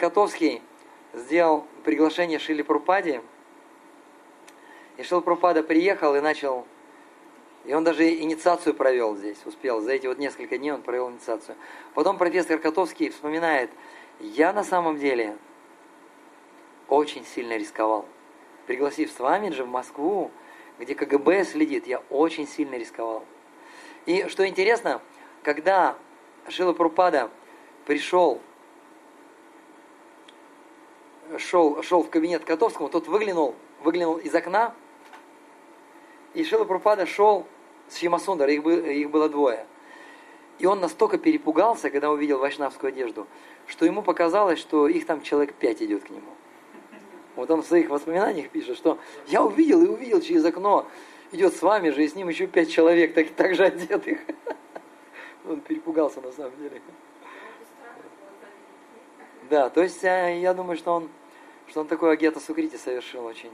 Котовский сделал приглашение Шили Прупаде, и Шила Прупада приехал и начал, и он даже инициацию провел здесь, успел, за эти вот несколько дней он провел инициацию. Потом профессор Котовский вспоминает, я на самом деле очень сильно рисковал. Пригласив Свамиджа в Москву, где КГБ следит, я очень сильно рисковал. И что интересно, когда Шила Прупада пришел, шел, шел в кабинет Котовскому, тот выглянул, выглянул из окна, и Шила Прупада шел с Шимасундар, их, было, их было двое. И он настолько перепугался, когда увидел вайшнавскую одежду, что ему показалось, что их там человек пять идет к нему. Вот он в своих воспоминаниях пишет, что я увидел и увидел через окно, идет с вами же, и с ним еще пять человек, так, так же одетых. Он перепугался на самом деле. Да, то есть э, я думаю, что он, что он такой агета сукрити совершил очень.